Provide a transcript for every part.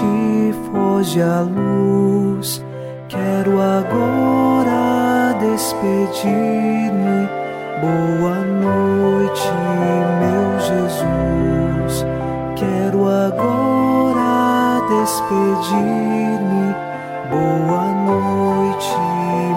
Noite, foge a luz. Quero agora despedir-me. Boa noite, meu Jesus. Quero agora despedir-me. Boa noite,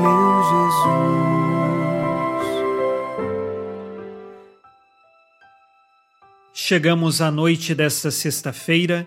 meu Jesus. Chegamos à noite desta sexta-feira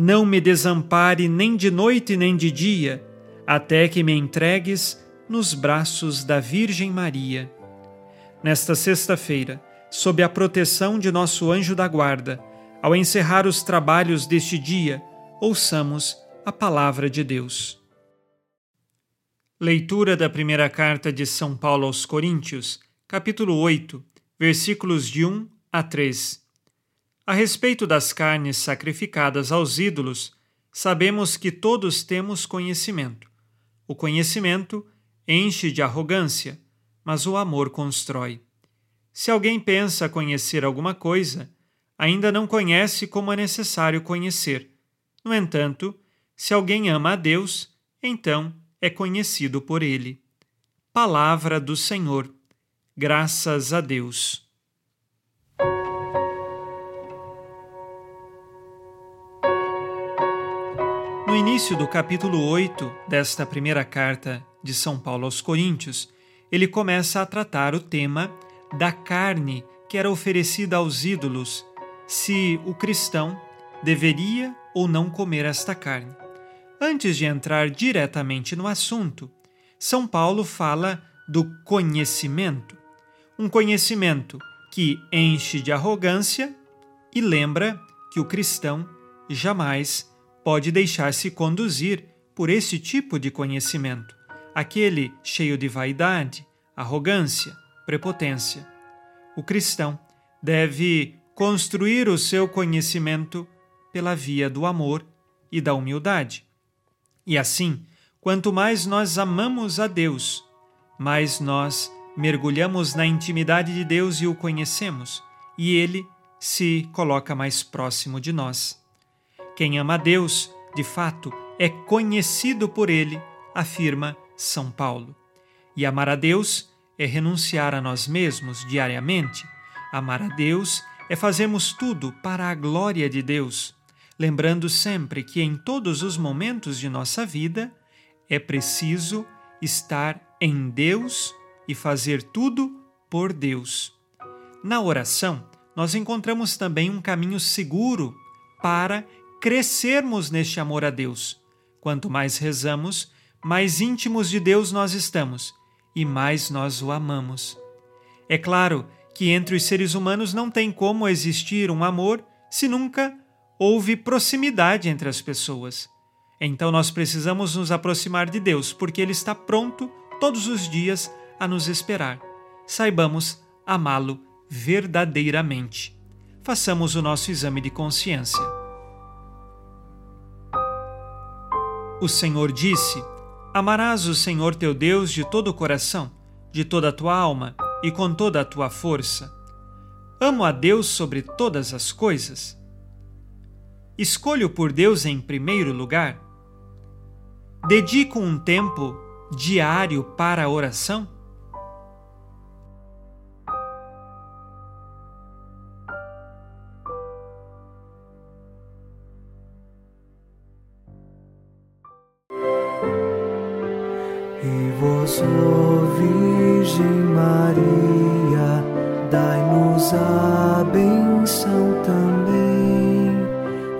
não me desampare nem de noite nem de dia, até que me entregues nos braços da Virgem Maria. Nesta sexta-feira, sob a proteção de nosso anjo da guarda, ao encerrar os trabalhos deste dia, ouçamos a palavra de Deus. Leitura da primeira carta de São Paulo aos Coríntios, capítulo 8, versículos de 1 a 3. A respeito das carnes sacrificadas aos ídolos, sabemos que todos temos conhecimento. O conhecimento enche de arrogância, mas o amor constrói. Se alguém pensa conhecer alguma coisa, ainda não conhece como é necessário conhecer. No entanto, se alguém ama a Deus, então é conhecido por ele. Palavra do Senhor. Graças a Deus. No início do capítulo 8 desta primeira carta de São Paulo aos Coríntios, ele começa a tratar o tema da carne que era oferecida aos ídolos, se o cristão deveria ou não comer esta carne. Antes de entrar diretamente no assunto, São Paulo fala do conhecimento, um conhecimento que enche de arrogância e lembra que o cristão jamais pode deixar-se conduzir por esse tipo de conhecimento aquele cheio de vaidade, arrogância, prepotência. O cristão deve construir o seu conhecimento pela via do amor e da humildade. E assim, quanto mais nós amamos a Deus, mais nós mergulhamos na intimidade de Deus e o conhecemos, e ele se coloca mais próximo de nós. Quem ama a Deus, de fato, é conhecido por ele, afirma são Paulo. E amar a Deus é renunciar a nós mesmos diariamente. Amar a Deus é fazermos tudo para a glória de Deus, lembrando sempre que em todos os momentos de nossa vida é preciso estar em Deus e fazer tudo por Deus. Na oração, nós encontramos também um caminho seguro para crescermos neste amor a Deus. Quanto mais rezamos, mais íntimos de Deus nós estamos e mais nós o amamos. É claro que entre os seres humanos não tem como existir um amor se nunca houve proximidade entre as pessoas. Então nós precisamos nos aproximar de Deus, porque Ele está pronto todos os dias a nos esperar. Saibamos amá-lo verdadeiramente. Façamos o nosso exame de consciência. O Senhor disse Amarás o Senhor teu Deus de todo o coração, de toda a tua alma e com toda a tua força. Amo a Deus sobre todas as coisas. Escolho por Deus em primeiro lugar. Dedico um tempo diário para a oração. E vós, ó Virgem Maria, dai-nos a benção também.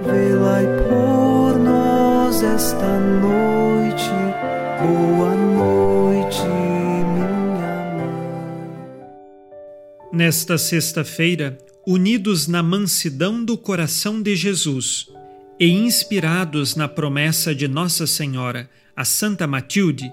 Velai por nós esta noite. Boa noite, minha mãe. Nesta sexta-feira, unidos na mansidão do coração de Jesus e inspirados na promessa de Nossa Senhora, a Santa Matilde,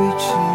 watching.